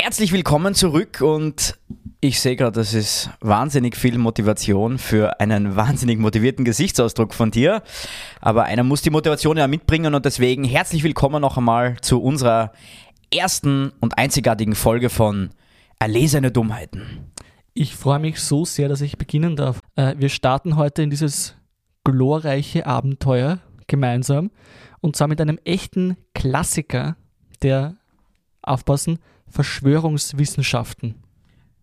Herzlich willkommen zurück und ich sehe gerade, das ist wahnsinnig viel Motivation für einen wahnsinnig motivierten Gesichtsausdruck von dir. Aber einer muss die Motivation ja mitbringen und deswegen herzlich willkommen noch einmal zu unserer ersten und einzigartigen Folge von Erlesene Dummheiten. Ich freue mich so sehr, dass ich beginnen darf. Äh, wir starten heute in dieses glorreiche Abenteuer gemeinsam und zwar mit einem echten Klassiker der, aufpassen, Verschwörungswissenschaften.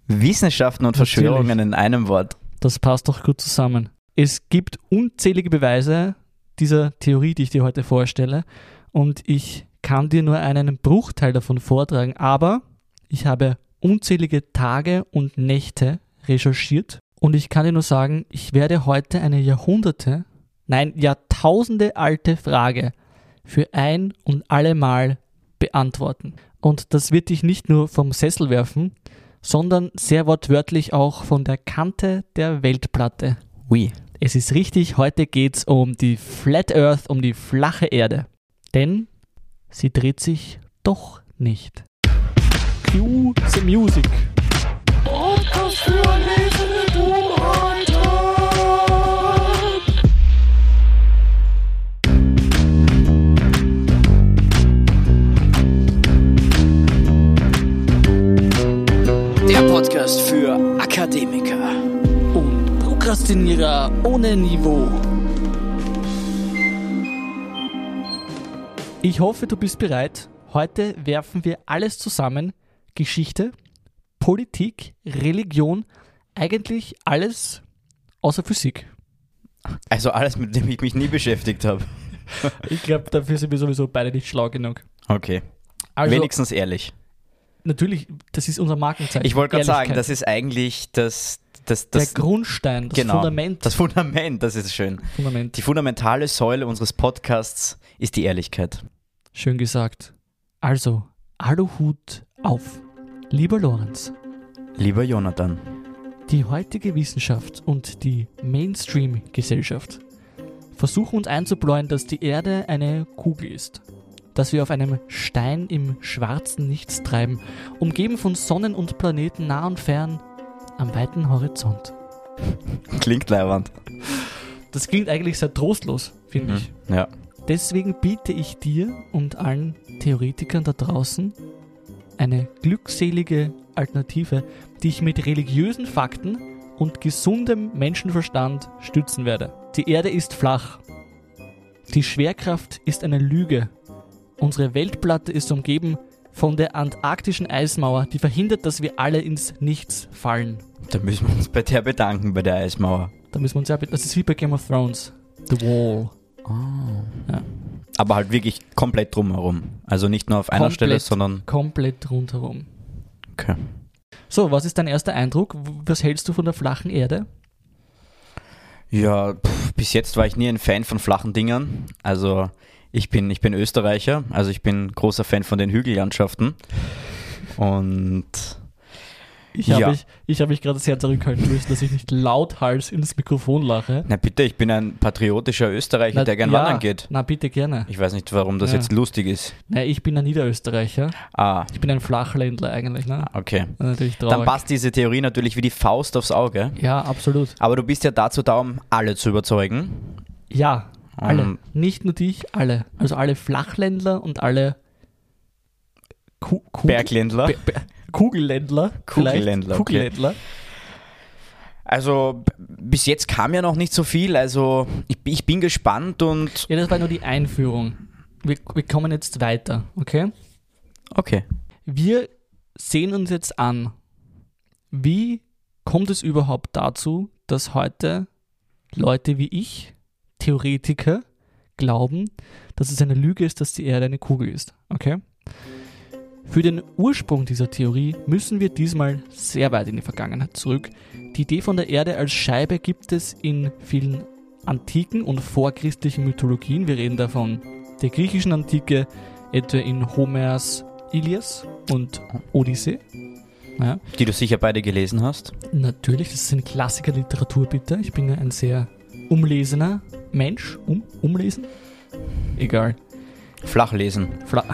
Wissenschaften und Natürlich. Verschwörungen in einem Wort. Das passt doch gut zusammen. Es gibt unzählige Beweise dieser Theorie, die ich dir heute vorstelle, und ich kann dir nur einen Bruchteil davon vortragen, aber ich habe unzählige Tage und Nächte recherchiert und ich kann dir nur sagen, ich werde heute eine Jahrhunderte, nein, Jahrtausende alte Frage für ein und allemal beantworten. Und das wird dich nicht nur vom Sessel werfen, sondern sehr wortwörtlich auch von der Kante der Weltplatte. Oui. Es ist richtig, heute geht's um die Flat Earth, um die flache Erde. Denn sie dreht sich doch nicht. Cue the music. Der Podcast für Akademiker. Und Prokrastinierer ohne Niveau. Ich hoffe, du bist bereit. Heute werfen wir alles zusammen. Geschichte, Politik, Religion, eigentlich alles außer Physik. Also alles, mit dem ich mich nie beschäftigt habe. Ich glaube, dafür sind wir sowieso beide nicht schlau genug. Okay. Also, Wenigstens ehrlich. Natürlich, das ist unser Markenzeichen. Ich wollte gerade sagen, das ist eigentlich das, das, der das, Grundstein, das genau, Fundament. das Fundament, das ist schön. Fundament. Die fundamentale Säule unseres Podcasts ist die Ehrlichkeit. Schön gesagt. Also, Aluhut auf. Lieber Lorenz, Lieber Jonathan, die heutige Wissenschaft und die Mainstream-Gesellschaft versuchen uns einzubläuen, dass die Erde eine Kugel ist. Dass wir auf einem Stein im schwarzen Nichts treiben, umgeben von Sonnen und Planeten nah und fern, am weiten Horizont. klingt leiwand. Das klingt eigentlich sehr trostlos, finde ich. Ja. Deswegen biete ich dir und allen Theoretikern da draußen eine glückselige Alternative, die ich mit religiösen Fakten und gesundem Menschenverstand stützen werde. Die Erde ist flach. Die Schwerkraft ist eine Lüge. Unsere Weltplatte ist umgeben von der antarktischen Eismauer, die verhindert, dass wir alle ins Nichts fallen. Da müssen wir uns bei der bedanken, bei der Eismauer. Da müssen wir uns ja, das ist wie bei Game of Thrones. The Wall. Aber halt wirklich komplett drumherum. Also nicht nur auf einer Komplett. Stelle, sondern. Komplett rundherum. Okay. So, was ist dein erster Eindruck? Was hältst du von der flachen Erde? Ja, pff, bis jetzt war ich nie ein Fan von flachen Dingern. Also ich bin, ich bin Österreicher, also ich bin großer Fan von den Hügellandschaften. Und Ich Ja. habe mich, ich hab mich gerade sehr zurückhalten müssen, dass ich nicht lauthals ins Mikrofon lache. na bitte, ich bin ein patriotischer Österreicher, Na, der gern ja, wandern geht. Na, bitte gerne. Ich weiß nicht, warum das Ja. jetzt lustig ist. Na, ich bin ein Niederösterreicher. Ah, Ich bin ein Flachländler eigentlich, ne? okay. Natürlich traurig. Dann passt diese Theorie natürlich wie die Faust aufs Auge. Ja, absolut. Aber du bist ja dazu da, um alle zu überzeugen. Ja, alle. Ähm, Nicht nur dich, alle. Also alle Flachländler und alle Ku Kugel- Bergländler. Be- Be- Kugelländler. vielleicht. Kugelländler, okay. Kugelländler. Also bis jetzt kam ja noch nicht so viel. Also ich, ich bin gespannt und Ja, das war nur die Einführung. Wir, wir kommen jetzt weiter, okay? okay. Wir sehen uns jetzt an, wie kommt es überhaupt dazu, dass heute Leute wie ich, Theoretiker, glauben, dass es eine Lüge ist, dass die Erde eine Kugel ist. Okay? Für den Ursprung dieser Theorie müssen wir diesmal sehr weit in die Vergangenheit zurück. Die Idee von der Erde als Scheibe gibt es in vielen antiken und vorchristlichen Mythologien. Wir reden davon der griechischen Antike, etwa in Homers Ilias und Odyssee. Ja, Die du sicher beide gelesen hast. natürlich, das sind Klassiker der Literatur, bitte. Ich bin ja ein sehr umlesener Mensch. Um, umlesen? Egal. Flachlesen. Fla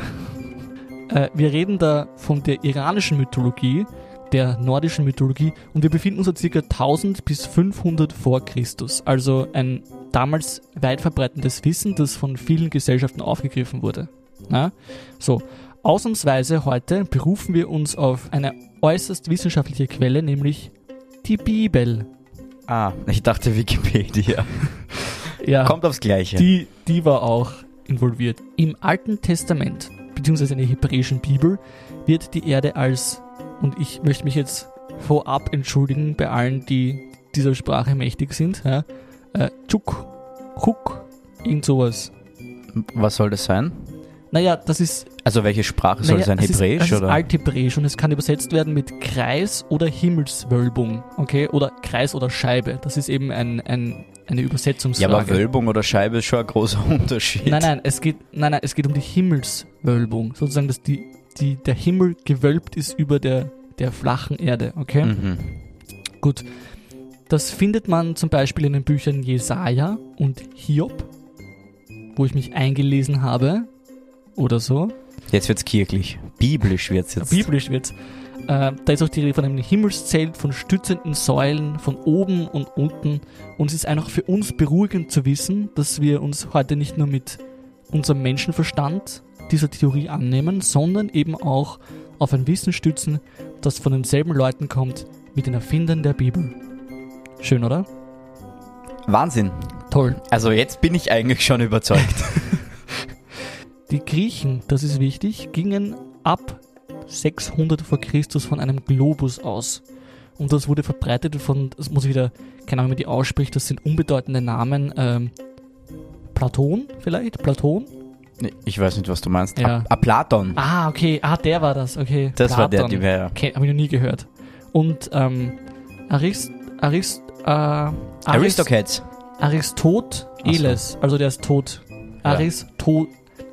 Äh, wir reden da von der iranischen Mythologie, der nordischen Mythologie und wir befinden uns so circa 1000 bis 500 vor Christus. Also ein damals weit verbreitendes Wissen, das von vielen Gesellschaften aufgegriffen wurde. Ja? So, ausnahmsweise heute berufen wir uns auf eine äußerst wissenschaftliche Quelle, nämlich die Bibel. Ah, ich dachte Wikipedia. Ja, Kommt aufs Gleiche. die, die war auch involviert. Im Alten Testament, beziehungsweise in der hebräischen Bibel, wird die Erde als, und ich möchte mich jetzt vorab entschuldigen bei allen, die dieser Sprache mächtig sind, ja, äh, Tschuk, Chuk, irgend sowas. Was soll das sein? Naja, das ist Also welche Sprache soll naja, sein? es Hebräisch ist, das oder? ist Althebräisch und es kann übersetzt werden mit Kreis oder Himmelswölbung, okay? Oder Kreis oder Scheibe. Das ist eben ein, ein, eine ja, Übersetzungsfrage. aber Wölbung oder Scheibe ist schon ein großer Unterschied. Nein, nein, es geht, nein, nein, es geht um die Himmelswölbung. Sozusagen, dass die, die, der Himmel gewölbt ist über der, der flachen Erde, okay? Mhm. Gut. Das findet man zum Beispiel in den Büchern Jesaja und Hiob, wo ich mich eingelesen habe oder so. Jetzt wird's kirchlich. Biblisch wird's jetzt. Biblisch wird's. Äh, da ist auch die Rede von einem Himmelszelt, von stützenden Säulen, von oben und unten. Und es ist einfach für uns beruhigend zu wissen, dass wir uns heute nicht nur mit unserem Menschenverstand dieser Theorie annehmen, sondern eben auch auf ein Wissen stützen, das von denselben Leuten kommt wie den Erfindern der Bibel. Schön, oder? Wahnsinn. Toll. Also jetzt bin ich eigentlich schon überzeugt. Die Griechen, das ist wichtig, gingen ab 600 vor Christus von einem Globus aus. Und das wurde verbreitet von, das muss ich wieder, keine Ahnung, wie man die ausspricht, das sind unbedeutende Namen. Ähm, Platon vielleicht? Platon? ich weiß nicht, was du meinst. Ja. A, A Platon. Ah, okay. Ah, der war das. Okay. das war der, Platon. die wäre. Okay, habe ich noch nie gehört. Und ähm, Arist, Arist, äh, Arist, Aristocats. Aristoteles, also der ist tot. Ja.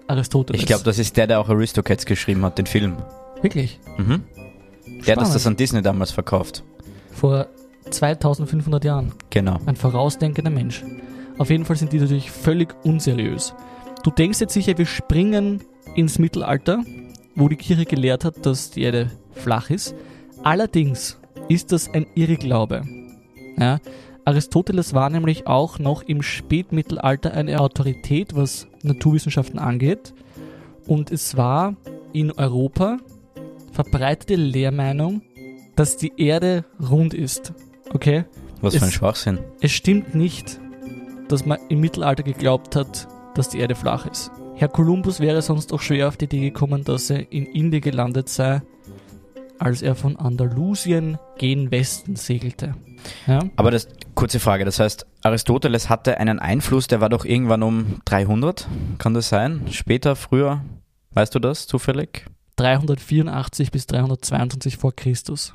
Aristo Aristoteles. Ich glaube, das ist der, der auch Aristocats geschrieben hat, den Film. Wirklich. Mhm. Der hat das an Disney damals verkauft. Vor 2500 Jahren. Genau. Ein vorausdenkender Mensch. Auf jeden Fall sind die natürlich völlig unseriös. Du denkst jetzt sicher, wir springen ins Mittelalter, wo die Kirche gelehrt hat, dass die Erde flach ist. Allerdings ist das ein Irrglaube. Ja? Aristoteles war nämlich auch noch im Spätmittelalter eine Autorität, was Naturwissenschaften angeht. Und es war in Europa verbreitete Lehrmeinung, dass die Erde rund ist. Okay? Was für ein Schwachsinn. Es stimmt nicht, dass man im Mittelalter geglaubt hat, dass die Erde flach ist. Herr Kolumbus wäre sonst auch schwer auf die Idee gekommen, dass er in Indien gelandet sei, als er von Andalusien gen Westen segelte. Ja? Aber das, kurze Frage, das heißt, Aristoteles hatte einen Einfluss, der war doch irgendwann um 300, kann das sein? Später, früher? Weißt du das zufällig? 384 bis 322 vor Christus.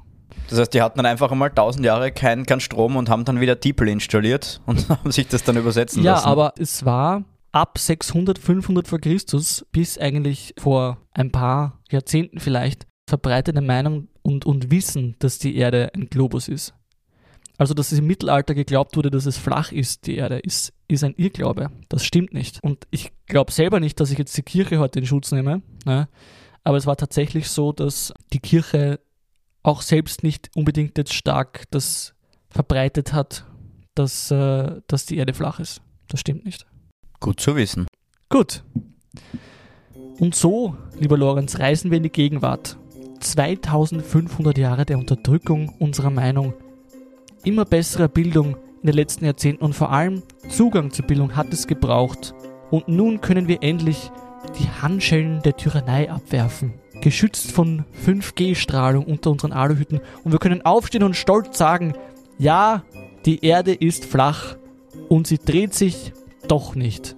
Das heißt, die hatten dann einfach einmal 1000 Jahre keinen kein Strom und haben dann wieder DeepL installiert und haben sich das dann übersetzen Ja, lassen. aber es war ab 600, 500 vor Christus bis eigentlich vor ein paar Jahrzehnten vielleicht verbreitete Meinung und, und Wissen, dass die Erde ein Globus ist. Also, dass es im Mittelalter geglaubt wurde, dass es flach ist, die Erde, ist, ist ein Irrglaube. Das stimmt nicht. Und ich glaube selber nicht, dass ich jetzt die Kirche heute in Schutz nehme. Ne? Aber es war tatsächlich so, dass die Kirche auch selbst nicht unbedingt jetzt stark das verbreitet hat, dass, äh, dass die Erde flach ist. Das stimmt nicht. Gut zu wissen. Gut. Und so, lieber Lorenz, reisen wir in die Gegenwart. 2500 Jahre der Unterdrückung unserer Meinung, immer besserer Bildung in den letzten Jahrzehnten und vor allem Zugang zur Bildung hat es gebraucht. Und nun können wir endlich die Handschellen der Tyrannei abwerfen. Geschützt von 5G-Strahlung unter unseren Aluhüten. Und wir können aufstehen und stolz sagen, ja, die Erde ist flach und sie dreht sich doch nicht.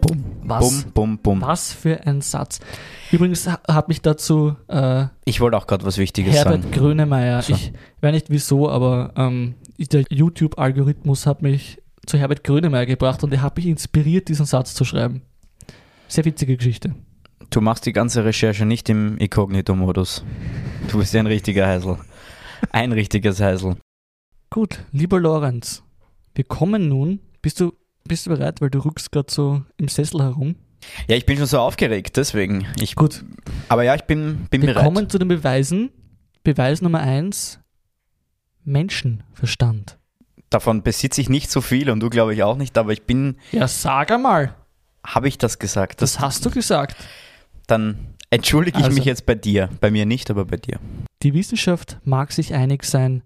Bumm. Was, Bum, bum, bum. was für ein Satz. Übrigens ha- hat mich dazu äh, Ich wollte auch gerade was Wichtiges Herbert sagen. Grönemeyer, So. ich weiß nicht wieso, aber ähm, der YouTube-Algorithmus hat mich zu Herbert Grönemeyer gebracht und er hat mich inspiriert, diesen Satz zu schreiben. Sehr witzige Geschichte. Du machst die ganze Recherche nicht im Inkognito-Modus. Du bist ja ein richtiger Heisel. Ein richtiges Heisel. Gut, lieber Lorenz, wir kommen nun. Bist du, bist du bereit, weil du rückst gerade so im Sessel herum? Ja, ich bin schon so aufgeregt, deswegen. Ich, Gut, aber ja, ich bin, bin wir bereit. kommen zu den Beweisen. Beweis Nummer eins: Menschenverstand. Davon besitze ich nicht so viel und du glaube ich auch nicht, aber ich bin, Ja, sag einmal. habe ich das gesagt? Das hast du gesagt. Dann entschuldige ich Also- mich jetzt bei dir. Bei mir nicht, aber bei dir. Die Wissenschaft mag sich einig sein.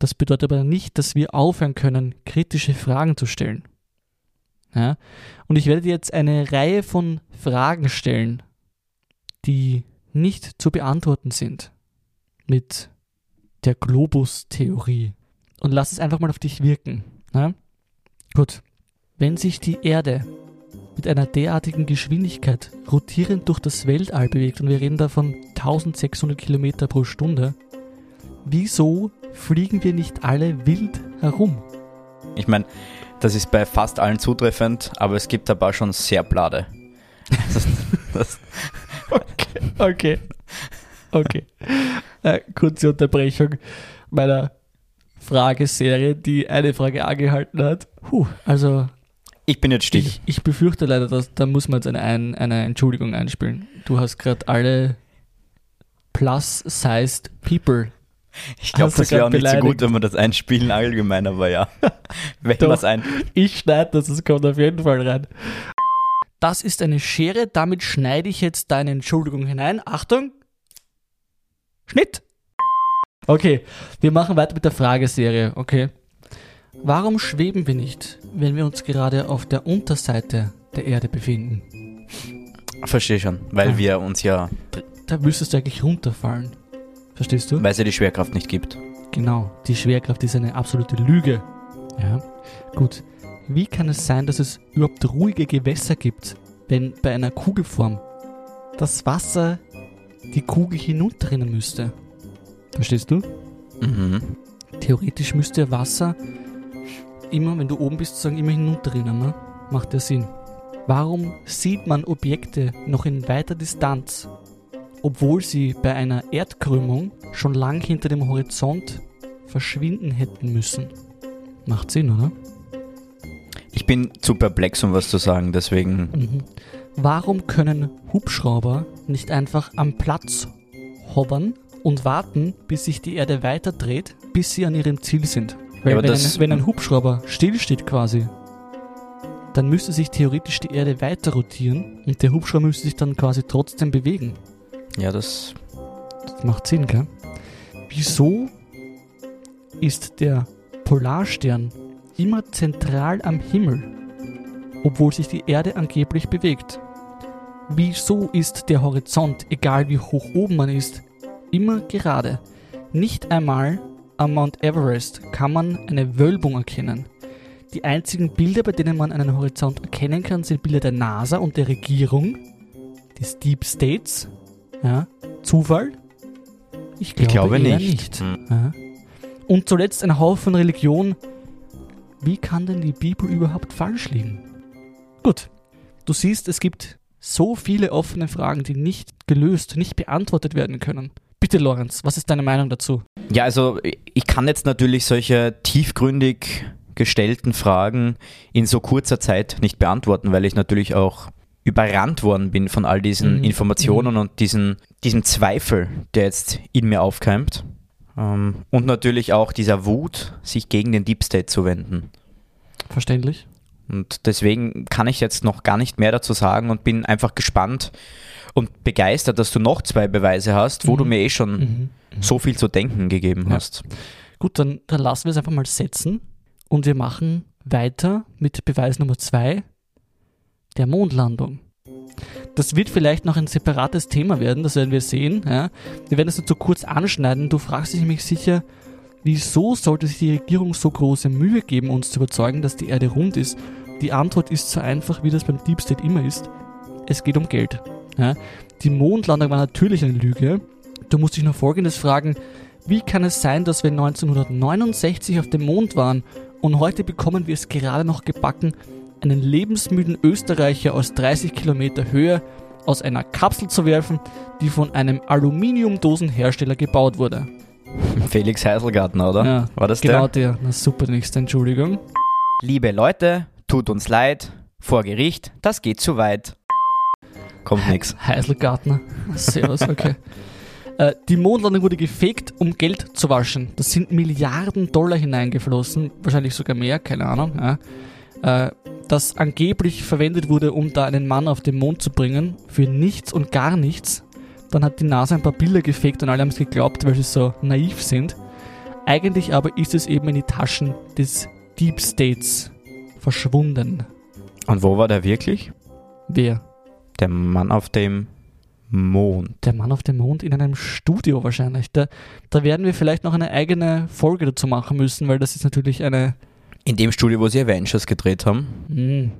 Das bedeutet aber nicht, dass wir aufhören können, kritische Fragen zu stellen. Ja? Und ich werde dir jetzt eine Reihe von Fragen stellen, die nicht zu beantworten sind mit der Globus-Theorie. Und lass es einfach mal auf dich wirken. Ja? Gut. Wenn sich die Erde mit einer derartigen Geschwindigkeit rotierend durch das Weltall bewegt, und wir reden davon 1600 Kilometer pro Stunde, wieso fliegen wir nicht alle wild herum? Ich meine, das ist bei fast allen zutreffend, aber es gibt ein paar schon sehr blade. Das, das, Okay, okay, okay. Äh, kurze Unterbrechung meiner Frageserie, die eine Frage angehalten hat. Puh, also ich bin jetzt still. ich, ich befürchte leider, dass da muss man jetzt eine, ein, eine Entschuldigung einspielen. Du hast gerade alle plus-sized people. Ich glaube, das wäre auch nicht so gut, wenn wir das einspielen allgemein, aber ja. wenn Doch. ein. Ich schneide das, es kommt auf jeden Fall rein. Das ist eine Schere, damit schneide ich jetzt deine Entschuldigung hinein. Achtung! Schnitt! Okay, wir machen weiter mit der Frageserie, okay? Warum schweben wir nicht, wenn wir uns gerade auf der Unterseite der Erde befinden? Verstehe schon, weil Ah. wir uns ja, Da müsstest du eigentlich runterfallen. Verstehst du? weil es ja die Schwerkraft nicht gibt. Genau, die Schwerkraft ist eine absolute Lüge. Ja, gut. Wie kann es sein, dass es überhaupt ruhige Gewässer gibt, wenn bei einer Kugelform das Wasser die Kugel hinunterrinnen müsste? Verstehst du? Mhm. Theoretisch müsste Wasser immer, wenn du oben bist, sozusagen immer hinunterrinnen, ne? Macht ja Sinn. Warum sieht man Objekte noch in weiter Distanz, obwohl sie bei einer Erdkrümmung schon lang hinter dem Horizont verschwinden hätten müssen? Macht Sinn, oder? Ich bin zu perplex, um was zu sagen, deswegen. Mhm. Warum können Hubschrauber nicht einfach am Platz hovern und warten, bis sich die Erde weiter dreht, bis sie an ihrem Ziel sind? Weil Ja, aber wenn, ein, wenn ein Hubschrauber stillsteht quasi, dann müsste sich theoretisch die Erde weiter rotieren und der Hubschrauber müsste sich dann quasi trotzdem bewegen. Ja, das. Das macht Sinn, gell? Wieso ist der Polarstern immer zentral am Himmel, obwohl sich die Erde angeblich bewegt? Wieso ist der Horizont, egal wie hoch oben man ist, immer gerade? Nicht einmal am Mount Everest kann man eine Wölbung erkennen. Die einzigen Bilder, bei denen man einen Horizont erkennen kann, sind Bilder der NASA und der Regierung, des Deep States. Ja, Zufall? Ich glaube, glaube eher nicht. nicht. Hm. Ja. Und zuletzt ein Haufen Religion. Wie kann denn die Bibel überhaupt falsch liegen? Gut, du siehst, es gibt so viele offene Fragen, die nicht gelöst, nicht beantwortet werden können. Bitte, Lorenz, was ist deine Meinung dazu? Ja, also ich kann jetzt natürlich solche tiefgründig gestellten Fragen in so kurzer Zeit nicht beantworten, weil ich natürlich auch überrannt worden bin von all diesen Mhm. Informationen und diesen, diesem Zweifel, der jetzt in mir aufkeimt. Ähm, und natürlich auch dieser Wut, sich gegen den Deep State zu wenden. Verständlich? Und deswegen kann ich jetzt noch gar nicht mehr dazu sagen und bin einfach gespannt und begeistert, dass du noch zwei Beweise hast, wo Mhm. du mir eh schon Mhm. so viel zu denken gegeben Ja. hast. Gut, dann, dann lassen wir es einfach mal setzen und wir machen weiter mit Beweis Nummer zwei, der Mondlandung. Das wird vielleicht noch ein separates Thema werden, das werden wir sehen. Ja. Wir werden es nur zu kurz anschneiden. Du fragst dich nämlich sicher, wieso sollte sich die Regierung so große Mühe geben, uns zu überzeugen, dass die Erde rund ist? Die Antwort ist so einfach, wie das beim Deep State immer ist. Es geht um Geld. Ja. Die Mondlandung war natürlich eine Lüge. Du musst dich nur Folgendes fragen, wie kann es sein, dass wir 1969 auf dem Mond waren und heute bekommen wir es gerade noch gebacken, einen lebensmüden Österreicher aus 30 Kilometer Höhe aus einer Kapsel zu werfen, die von einem Aluminiumdosenhersteller gebaut wurde? Felix Heiselgartner, oder? Ja, War das Genau der? der. Na super, nächste Entschuldigung. Liebe Leute, tut uns leid. vor Gericht, das geht zu weit. Kommt nix. Heiselgartner. Servus, okay. Äh, die Mondlandung wurde gefegt, um Geld zu waschen. Das sind Milliarden Dollar hineingeflossen, wahrscheinlich sogar mehr, keine Ahnung. Ja. Äh, das angeblich verwendet wurde, um da einen Mann auf den Mond zu bringen, für nichts und gar nichts. Dann hat die NASA ein paar Bilder gefegt und alle haben es geglaubt, weil sie so naiv sind. Eigentlich aber ist es eben in die Taschen des Deep States verschwunden. Und wo war der wirklich? Wer? Der Mann auf dem Mond. Der Mann auf dem Mond in einem Studio wahrscheinlich. Da, da werden wir vielleicht noch eine eigene Folge dazu machen müssen, weil das ist natürlich eine. In dem Studio, wo sie Avengers gedreht haben. Hm,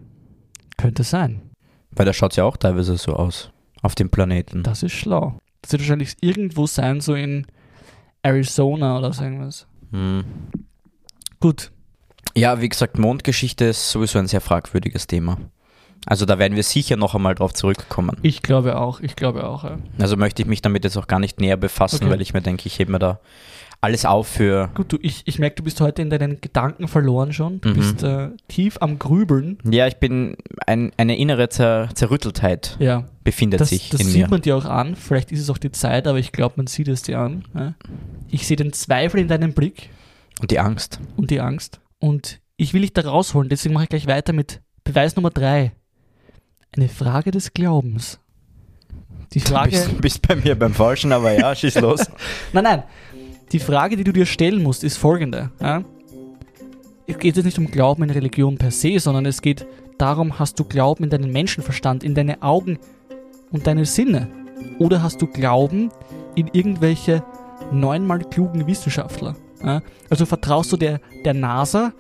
könnte sein. Weil da schaut es ja auch teilweise so aus. Auf dem Planeten. Das ist schlau. Das wird wahrscheinlich irgendwo sein, so in Arizona oder so irgendwas. Hm. Gut. Ja, wie gesagt, Mondgeschichte ist sowieso ein sehr fragwürdiges Thema. Also da werden wir sicher noch einmal drauf zurückkommen. Ich glaube auch, ich glaube auch, ja. Also möchte ich mich damit jetzt auch gar nicht näher befassen, Okay. weil ich mir denke, ich hebe mir da alles auf für. Gut, du, ich, ich merke, du bist heute in deinen Gedanken verloren schon. Du Mhm. bist äh, tief am Grübeln. Ja, ich bin ein, eine innere Zer Zerrütteltheit Ja, befindet das, sich das in sieht mir. man dir auch an. Vielleicht ist es auch die Zeit, aber ich glaube, man sieht es dir an. Ja. Ich sehe den Zweifel in deinem Blick Und die Angst. und die Angst. Und ich will dich da rausholen, deswegen mache ich gleich weiter mit Beweis Nummer drei. Eine Frage des Glaubens. Die Du Frage. bist, bist bei mir beim Falschen, aber ja, schieß los. Nein, nein. Die Frage, die du dir stellen musst, ist folgende. Ja? Es geht jetzt nicht um Glauben in Religion per se, sondern es geht darum, hast du Glauben in deinen Menschenverstand, in deine Augen und deine Sinne? Oder hast du Glauben in irgendwelche neunmal klugen Wissenschaftler? Ja? Also vertraust du der, der NASA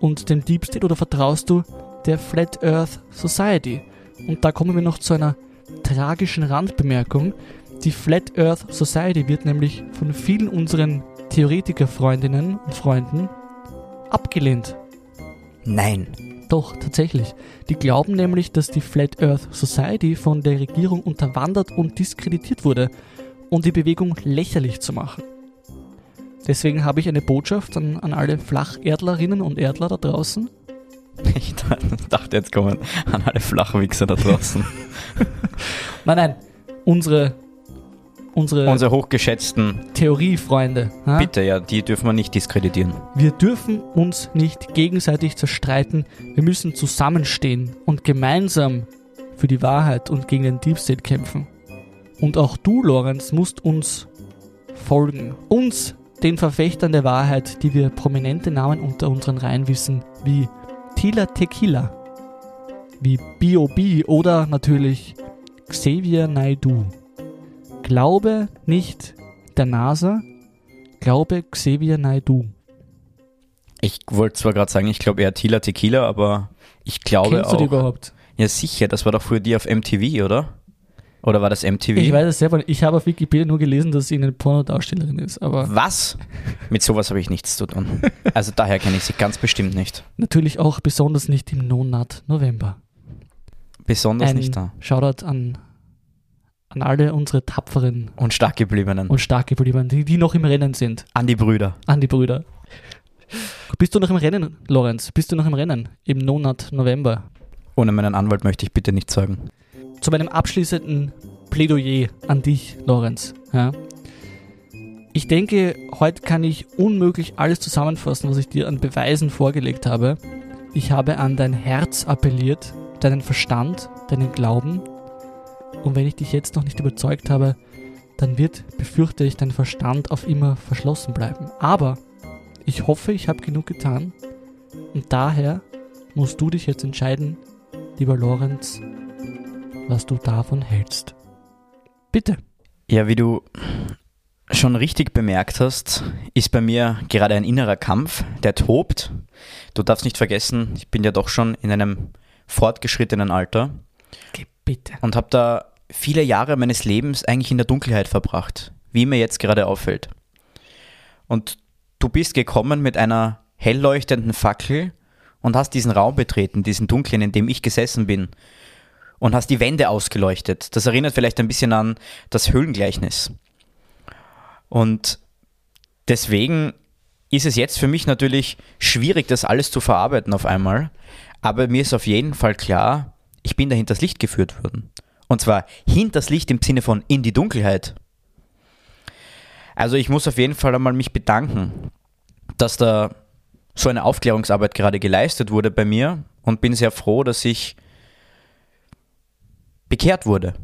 und dem Deep State oder vertraust du der Flat Earth Society? Und da kommen wir noch zu einer tragischen Randbemerkung. Die Flat Earth Society wird nämlich von vielen unseren Theoretiker-Freundinnen und Freunden abgelehnt. Nein. Doch, tatsächlich. Die glauben nämlich, dass die Flat Earth Society von der Regierung unterwandert und diskreditiert wurde, um die Bewegung lächerlich zu machen. Deswegen habe ich eine Botschaft an, an alle Flacherdlerinnen und Erdler da draußen. Ich dachte, jetzt kommen an alle Flachwichser da draußen. Nein, nein, unsere, unsere Unsere hochgeschätzten, Theoriefreunde. ja? bitte, ja, die dürfen wir nicht diskreditieren. Wir dürfen uns nicht gegenseitig zerstreiten. Wir müssen zusammenstehen und gemeinsam für die Wahrheit und gegen den Deep State kämpfen. Und auch du, Lorenz, musst uns folgen. Uns, den Verfechtern der Wahrheit, die wir prominente Namen unter unseren Reihen wissen, wie Tila Tequila, wie B.O.B. oder natürlich Xavier Naidu. Glaube nicht der NASA, glaube Xavier Naidu. Ich wollte zwar gerade sagen, ich glaube eher Tila Tequila, aber ich glaube Kennst du die auch. überhaupt? Ja, sicher, das war doch früher die auf MTV, oder? Oder war das MTV? Ich weiß es selber nicht. Ich habe auf Wikipedia nur gelesen, dass sie eine Pornodarstellerin ist. Aber Was? Mit sowas habe ich nichts zu tun. Also daher kenne ich sie ganz bestimmt nicht. natürlich auch besonders nicht im Monat November. Besonders Ein nicht da. Shoutout an, an alle unsere tapferen Und stark gebliebenen. und stark gebliebenen, die, die noch im Rennen sind. an die Brüder. An die Brüder. Bist du noch im Rennen, Lorenz? Bist du noch im Rennen im Monat November? Ohne meinen Anwalt möchte ich bitte nicht sagen. Zu meinem abschließenden Plädoyer an dich, Lorenz. Ja. Ich denke, heute kann ich unmöglich alles zusammenfassen, was ich dir an Beweisen vorgelegt habe. Ich habe an dein Herz appelliert, deinen Verstand, deinen Glauben. Und wenn ich dich jetzt noch nicht überzeugt habe, dann wird, befürchte ich, dein Verstand auf immer verschlossen bleiben. Aber ich hoffe, ich habe genug getan. Und daher musst du dich jetzt entscheiden, lieber Lorenz, was du davon hältst. Bitte. Ja, wie du schon richtig bemerkt hast, ist bei mir gerade ein innerer Kampf, der tobt. Du darfst nicht vergessen, ich bin ja doch schon in einem fortgeschrittenen Alter Bitte. und habe da viele Jahre meines Lebens eigentlich in der Dunkelheit verbracht, wie mir jetzt gerade auffällt. Und du bist gekommen mit einer hell leuchtenden Fackel und hast diesen Raum betreten, diesen dunklen, in dem ich gesessen bin und hast die Wände ausgeleuchtet. Das erinnert vielleicht ein bisschen an das Höhlengleichnis. Und deswegen ist es jetzt für mich natürlich schwierig, das alles zu verarbeiten auf einmal. Aber mir ist auf jeden Fall klar, ich bin da hinters Licht geführt worden. Und zwar hinters Licht im Sinne von in die Dunkelheit. Also ich muss auf jeden Fall einmal mich bedanken, dass da so eine Aufklärungsarbeit gerade geleistet wurde bei mir und bin sehr froh, dass ich bekehrt wurde.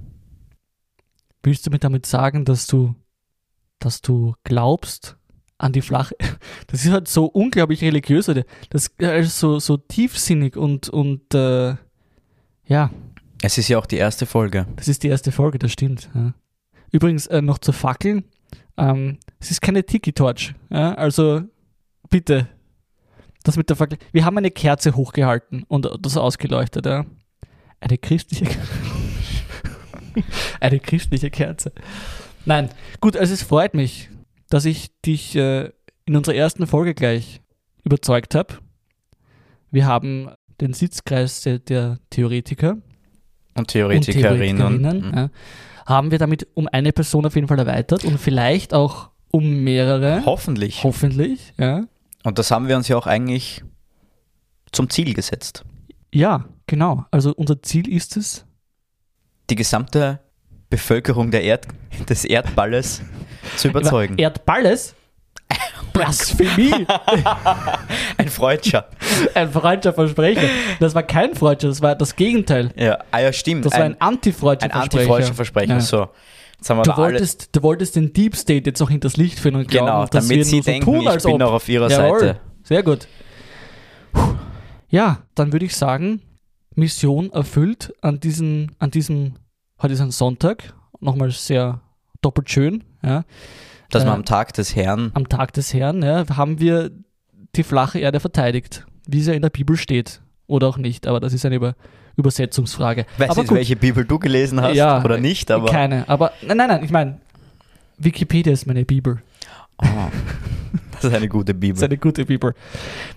Willst du mir damit sagen, dass du, dass du glaubst an die flache? Das ist halt so unglaublich religiös, oder? Das ist so, so tiefsinnig und, und äh, ja. Es ist ja auch die erste Folge. Das ist die erste Folge, das stimmt. Ja. Übrigens äh, noch zu Fackeln. Ähm, es ist keine Tiki-Torch. Ja? Also bitte, das mit der Fackel. Wir haben eine Kerze hochgehalten und das ausgeleuchtet. Ja? Eine christliche Eine christliche Kerze. Nein, gut, also es freut mich, dass ich dich äh, in unserer ersten Folge gleich überzeugt habe. Wir haben den Sitzkreis der, der Theoretiker und Theoretikerinnen, und Theoretikerinnen mhm. ja, haben wir damit um eine Person auf jeden Fall erweitert und vielleicht auch um mehrere. Hoffentlich. Hoffentlich, ja. Und das haben wir uns ja auch eigentlich zum Ziel gesetzt. Ja, genau. Also unser Ziel ist es, die gesamte Bevölkerung der Erd des Erdballes zu überzeugen. Erdballes? Blasphemie! Ein Freudscher. Ein freudscher Versprecher. Das war kein Freudscher, das war das Gegenteil. Ja, ah ja stimmt. Das war ein anti-freudscher Versprecher. Ein anti-freudscher Versprecher, ja. so. Du wolltest, du wolltest den Deep State jetzt auch hinters Licht führen und glauben, genau, dass damit sie so denken, tun, als ich bin auch auf ihrer Jawohl. Seite. Sehr gut. Ja, dann würde ich sagen, Mission erfüllt an, diesen, an diesem, heute ist ein Sonntag, nochmal sehr doppelt schön. Ja. Dass Äh, man am Tag des Herrn, Am Tag des Herrn ja, haben wir die flache Erde verteidigt, wie es ja in der Bibel steht. Oder auch nicht, aber das ist eine Über Übersetzungsfrage. weiß aber nicht, welche Bibel du gelesen hast Ja, oder nicht, aber Keine, aber nein, nein, nein, ich meine, Wikipedia ist meine Bibel. Oh, das ist eine gute Das ist Bibel. eine gute Bibel.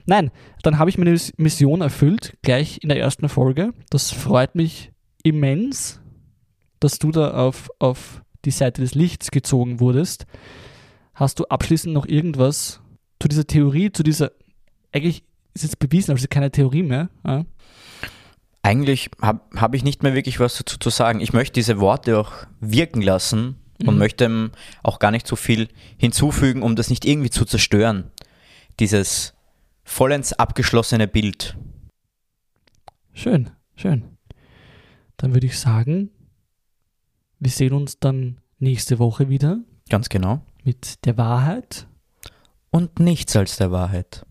Nein, dann habe ich meine Mission erfüllt, gleich in der ersten Folge. Das freut mich immens, dass du da auf, auf die Seite des Lichts gezogen wurdest. Hast du abschließend noch irgendwas zu dieser Theorie, zu dieser, eigentlich ist jetzt bewiesen, also keine Theorie mehr. Ja? Eigentlich habe hab ich nicht mehr wirklich was dazu zu sagen. Ich möchte diese Worte auch wirken lassen und Mhm. möchte auch gar nicht so viel hinzufügen, um das nicht irgendwie zu zerstören. Dieses vollends abgeschlossene Bild. Schön, schön. Dann würde ich sagen, wir sehen uns dann nächste Woche wieder Ganz genau. mit der Wahrheit. Und nichts als der Wahrheit.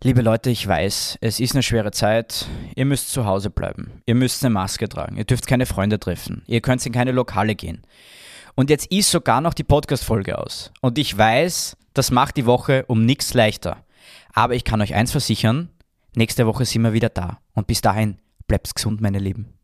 Liebe Leute, ich weiß, es ist eine schwere Zeit. Ihr müsst zu Hause bleiben. Ihr müsst eine Maske tragen. Ihr dürft keine Freunde treffen. Ihr könnt in keine Lokale gehen. Und jetzt ist sogar noch die Podcast-Folge aus. Und ich weiß, das macht die Woche um nichts leichter. Aber ich kann euch eins versichern, nächste Woche sind wir wieder da. Und bis dahin, bleibt's gesund, meine Lieben.